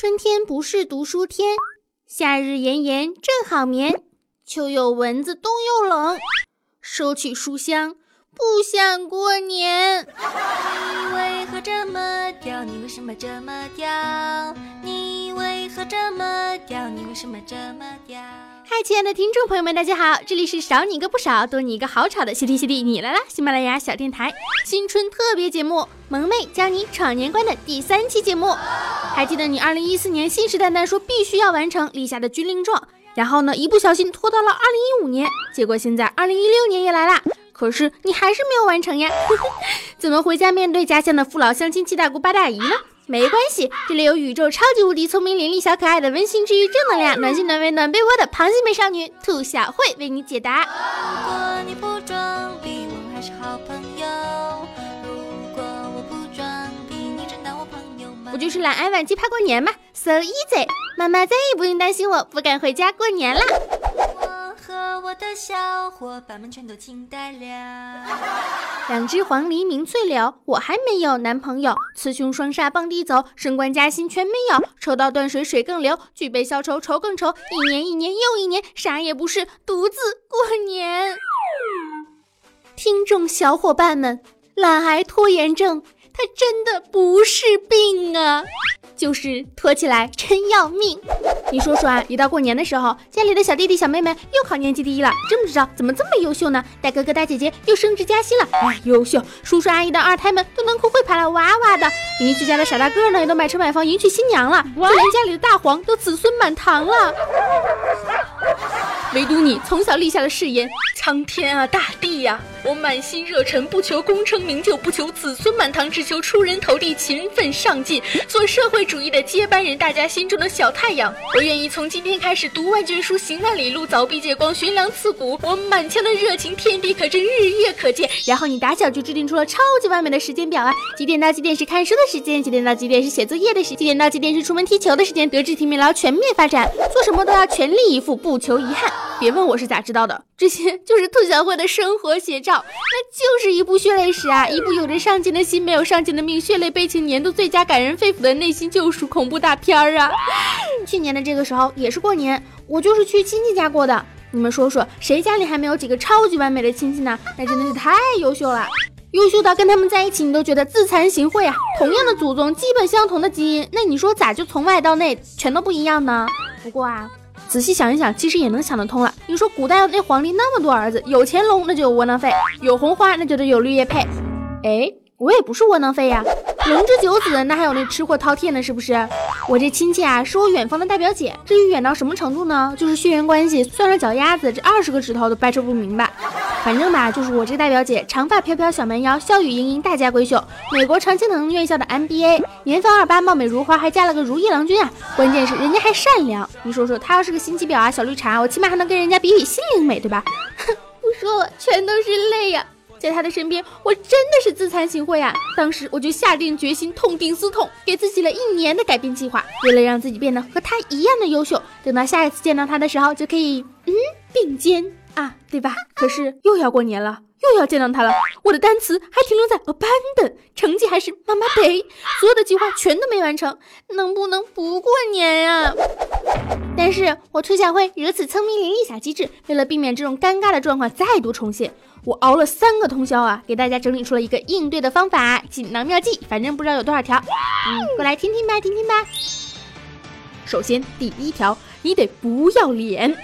春天不是读书天，夏日炎炎正好眠。秋有蚊子，冬又冷，收起书香，不想过年。你为何这么屌？你为什么这么屌？你为何这么屌？你为什么这么屌？嗨，亲爱的听众朋友们，大家好，这里是少你一个不少，多你一个好吵的谢天谢地你来啦！喜马拉雅小电台新春特别节目《萌妹教你闯年关》的第三期节目。还记得你二零一四年信誓旦旦说必须要完成立下的军令状，然后呢，一不小心拖到了二零一五年，结果现在二零一六年也来啦，可是你还是没有完成呀？怎么回家面对家乡的父老乡亲、七大姑八大姨呢？没关系，这里有宇宙超级无敌聪明伶俐小可爱的温馨治愈正能量暖心暖胃暖被窝的螃蟹美少女兔小慧为你解答。如果你不装逼，我们还是好朋友。如果我不装逼，你真当我朋友吗？不就是懒癌晚期怕过年吗？So easy，妈妈再也不用担心我不敢回家过年了。我的小伙伴们全都惊呆了。两只黄鹂鸣翠柳，我还没有男朋友。雌雄双煞傍地走，升官加薪全没有。抽到断水水更流，举杯消愁愁更愁。一年一年又一年，啥也不是，独自过年。听众小伙伴们，懒癌拖延症，它真的不是病啊，就是拖起来真要命。你说说啊，一到过年的时候，家里的小弟弟小妹妹又考年级第一了，真不知道怎么这么优秀呢？大哥哥大姐姐又升职加薪了，哎，优秀！叔叔阿姨的二胎们都能哭会爬了哇哇的，邻居家的傻大个呢也都买车买房迎娶新娘了，就连家里的大黄都子孙满堂了。唯独你从小立下的誓言，苍天啊，大地呀、我满心热忱，不求功成名就，不求子孙满堂，只求出人头地，勤奋上进，做社会主义的接班人，大家心中的小太阳。我愿意从今天开始读万卷书，行万里路，凿壁借光，悬梁刺股。我满腔的热情，天地可真，日月可见。然后你打小就制定出了超级完美的时间表啊，几点到几点是看书的时间，几点到几点是写作业的时间，几点到几点是出门踢球的时间，德智体美劳全面发展，做什么都要全力以赴，不求遗憾。别问我是咋知道的，这些就是兔小慧的生活写照，照那就是一部血泪史啊，一部有着上进的心没有上进的命，血泪悲情年度最佳感人肺腑的内心救赎恐怖大片儿啊！去年的这个时候也是过年，我就是去亲戚家过的。你们说说，谁家里还没有几个超级完美的亲戚呢？那真的是太优秀了，优秀到跟他们在一起，你都觉得自惭形秽啊！同样的祖宗，基本相同的基因，那你说咋就从外到内全都不一样呢？不过啊。仔细想一想，其实也能想得通了。你说古代那皇帝那么多儿子，有乾隆那就有窝囊废，有红花那就得有绿叶配。哎，我也不是窝囊废呀，龙之九子那还有那吃货饕餮呢，是不是？我这亲戚啊，是我远方的大表姐。至于远到什么程度呢？就是血缘关系，算上脚丫子，这二十个指头都掰扯不明白。反正吧，就是我这大表姐，长发飘飘小蛮腰，笑语盈盈大家闺秀，美国常青藤院校的 MBA，年方二八，貌美如花，还嫁了个如意郎君啊！关键是人家还善良。你说说，她要是个心机婊啊，小绿茶，我起码还能跟人家比比心灵美，对吧？哼，不说了，全都是泪呀！在她的身边，我真的是自惭形秽啊！当时我就下定决心，痛定思痛，给自己了一年的改变计划，为了让自己变得和她一样的优秀，等到下一次见到她的时候，就可以嗯并肩。啊，对吧？可是又要过年了，又要见到他了。我的单词还停留在 abandon，成绩还是妈妈得，所有的计划全都没完成，能不能不过年呀？但是我兔小慧如此聪明伶俐小机智，为了避免这种尴尬的状况再度重现，我熬了三个通宵啊，给大家整理出了一个应对的方法，锦囊妙计，反正不知道有多少条。嗯，过来听听吧，听听吧。首先，第一条，你得不要脸。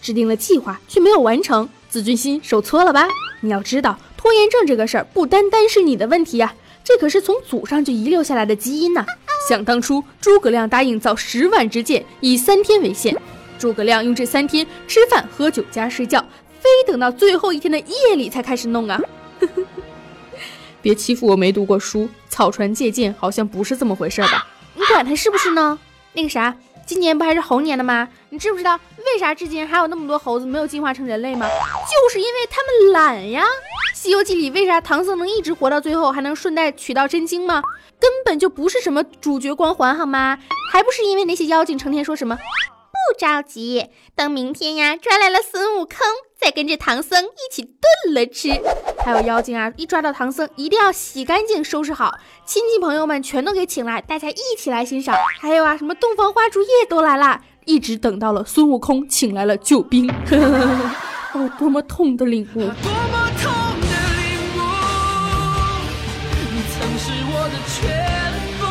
制定了计划却没有完成，自尊心受挫了吧？你要知道，拖延症这个事儿不单单是你的问题呀，这可是从祖上就遗留下来的基因呐。想当初，诸葛亮答应造十万支箭，以三天为限。诸葛亮用这三天吃饭、喝酒加睡觉，非等到最后一天的夜里才开始弄啊！别欺负我没读过书，草船借箭好像不是这么回事吧？你管他是不是呢？那个啥。今年不还是猴年的吗？你知不知道为啥至今还有那么多猴子没有进化成人类吗？就是因为他们懒呀！《西游记》里为啥唐僧能一直活到最后，还能顺带取到真经吗？根本就不是什么主角光环好吗？还不是因为那些妖精成天说什么不着急，等明天呀抓来了孙悟空，再跟着唐僧一起炖了吃。还有妖精啊，一抓到唐僧，一定要洗干净、收拾好，亲戚朋友们全都给请来，大家一起来欣赏。还有啊，什么洞房花烛夜都来啦，一直等到了孙悟空请来了救兵。哦，多么痛的领悟！多么痛的领悟，你曾是我的全部，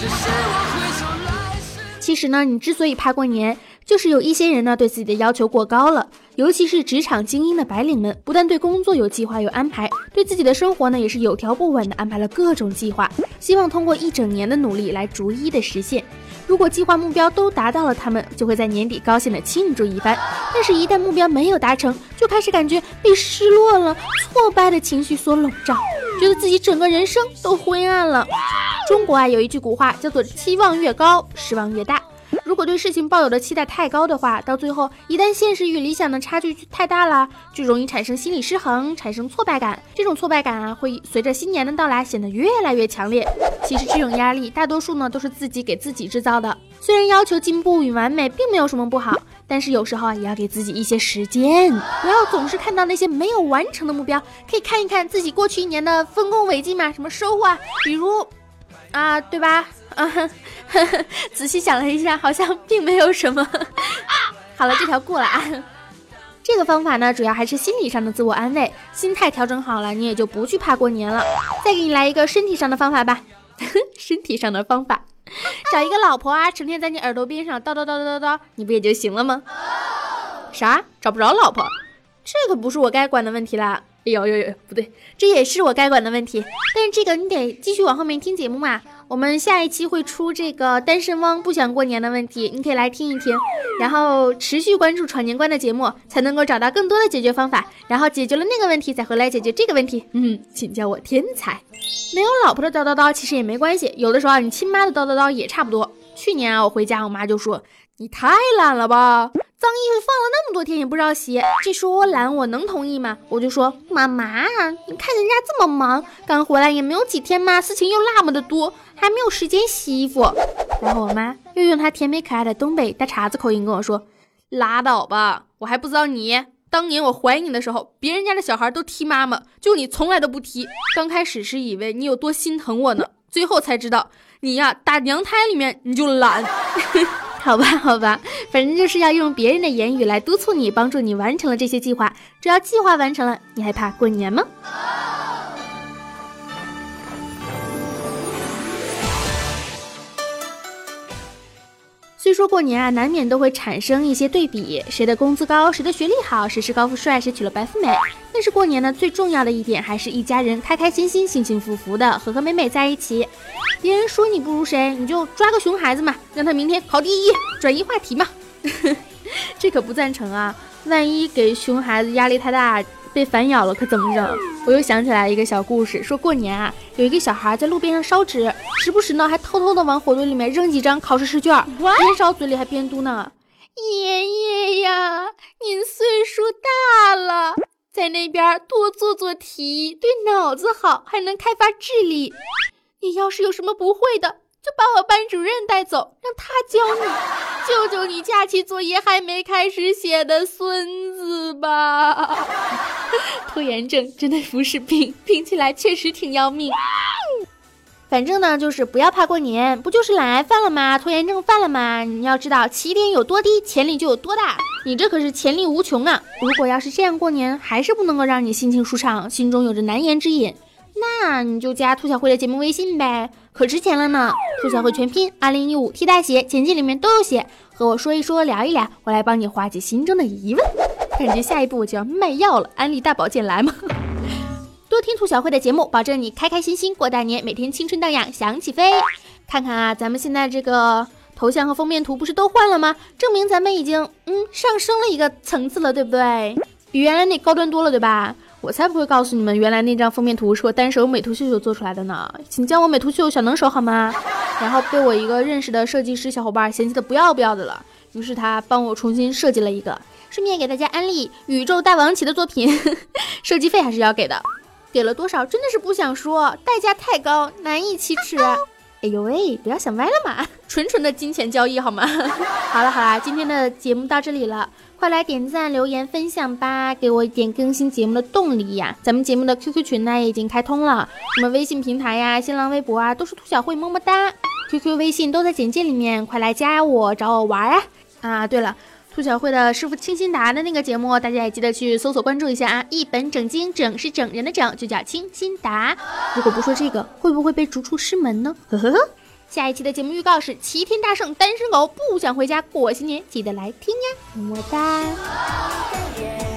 这是我回首来时其实呢，你之所以怕过年，就是有一些人呢对自己的要求过高了，尤其是职场精英的白领们，不但对工作有计划有安排，对自己的生活呢也是有条不紊的安排了各种计划，希望通过一整年的努力来逐一的实现。如果计划目标都达到了，他们就会在年底高兴的庆祝一番。但是，一旦目标没有达成，就开始感觉被失落了、挫败的情绪所笼罩，觉得自己整个人生都灰暗了。中国啊，有一句古话叫做“期望越高，失望越大”。如果对事情抱有的期待太高的话，到最后一旦现实与理想的差距太大了，就容易产生心理失衡，产生挫败感。这种挫败感啊，会随着新年的到来显得越来越强烈。其实这种压力，大多数呢都是自己给自己制造的。虽然要求进步与完美并没有什么不好，但是有时候啊，也要给自己一些时间，不要总是看到那些没有完成的目标，可以看一看自己过去一年的丰功伟绩嘛，什么收获啊，比如。啊，对吧？啊，仔细想了一下，好像并没有什么。好了，这条过了啊。这个方法呢，主要还是心理上的自我安慰，心态调整好了，你也就不惧怕过年了。再给你来一个身体上的方法吧。身体上的方法，找一个老婆啊，成天在你耳朵边上叨叨叨叨叨叨，你不也就行了吗？啥？找不着老婆？这可不是我该管的问题啦。有有有，不对，这也是我该管的问题。但是这个你得继续往后面听节目嘛。我们下一期会出这个单身汪不想过年的问题，你可以来听一听，然后持续关注闯年关的节目，才能够找到更多的解决方法。然后解决了那个问题，再回来解决这个问题。嗯，请叫我天才。没有老婆的叨叨叨其实也没关系，有的时候啊你亲妈的叨叨叨也差不多。去年啊，我回家，我妈就说你太懒了吧。脏衣服放了那么多天也不知道洗，这说我懒，我能同意吗？我就说妈妈，你看人家这么忙，刚回来也没有几天嘛，事情又那么的多，还没有时间洗衣服。然后我妈又用她甜美可爱的东北大碴子口音跟我说：“拉倒吧，我还不知道你当年我怀你的时候，别人家的小孩都踢妈妈，就你从来都不踢。刚开始是以为你有多心疼我呢，最后才知道你呀打娘胎里面你就懒。”好吧，好吧，反正就是要用别人的言语来督促你，帮助你完成了这些计划。只要计划完成了，你还怕过年吗？虽说过年啊，难免都会产生一些对比，谁的工资高，谁的学历好，谁是高富帅，谁娶了白富美。但是过年呢，最重要的一点还是一家人开开心心、幸幸福福的、和和美美在一起。别人说你不如谁，你就抓个熊孩子嘛，让他明天考第一，转移话题嘛。这可不赞成啊！万一给熊孩子压力太大，被反咬了，可怎么整？我又想起来一个小故事，说过年啊，有一个小孩在路边上烧纸，时不时呢还偷偷的往火堆里面扔几张考试试卷，边烧嘴里还边嘟囔：“爷爷呀，您岁数大了。”在那边多做做题，对脑子好，还能开发智力。你要是有什么不会的，就把我班主任带走，让他教你，救救你假期作业还没开始写的孙子吧。拖延症真的不是病，病起来确实挺要命。反正呢，就是不要怕过年，不就是懒癌犯了吗？拖延症犯了吗？你要知道，起点有多低，潜力就有多大。你这可是潜力无穷啊！如果要是这样过年，还是不能够让你心情舒畅，心中有着难言之隐，那你就加兔小慧的节目微信呗，可值钱了呢。兔小慧全拼二零一五 T 大写，简介里面都有写。和我说一说，聊一聊，我来帮你化解心中的疑问。感觉下一步我就要卖药了，安利大保健来吗？多听兔小慧的节目，保证你开开心心过大年，每天青春荡漾，想起飞。看看啊，咱们现在这个头像和封面图不是都换了吗？证明咱们已经嗯上升了一个层次了，对不对？比原来那高端多了，对吧？我才不会告诉你们，原来那张封面图是我单手美图秀秀做出来的呢，请叫我美图秀秀小能手好吗？然后被我一个认识的设计师小伙伴嫌弃的不要不要的了，于是他帮我重新设计了一个，顺便给大家安利宇宙大王旗的作品，设计费还是要给的。给了多少真的是不想说，代价太高，难以启齿。哎呦喂，不要想歪了嘛，纯纯的金钱交易好吗？好了好了，今天的节目到这里了，快来点赞、留言、分享吧，给我一点更新节目的动力呀！咱们节目的 QQ 群呢已经开通了，什么微信平台呀、新浪微博啊，都是兔小慧么么哒，QQ、微信都在简介里面，快来加我找我玩啊！啊，对了。兔小慧的师傅清新达的那个节目，大家也记得去搜索关注一下啊！一本正经，整是整人的整，就叫清新达。如果不说这个，会不会被逐出师门呢？呵呵呵。下一期的节目预告是齐天大圣单身狗不想回家过新年，记得来听呀！么么哒。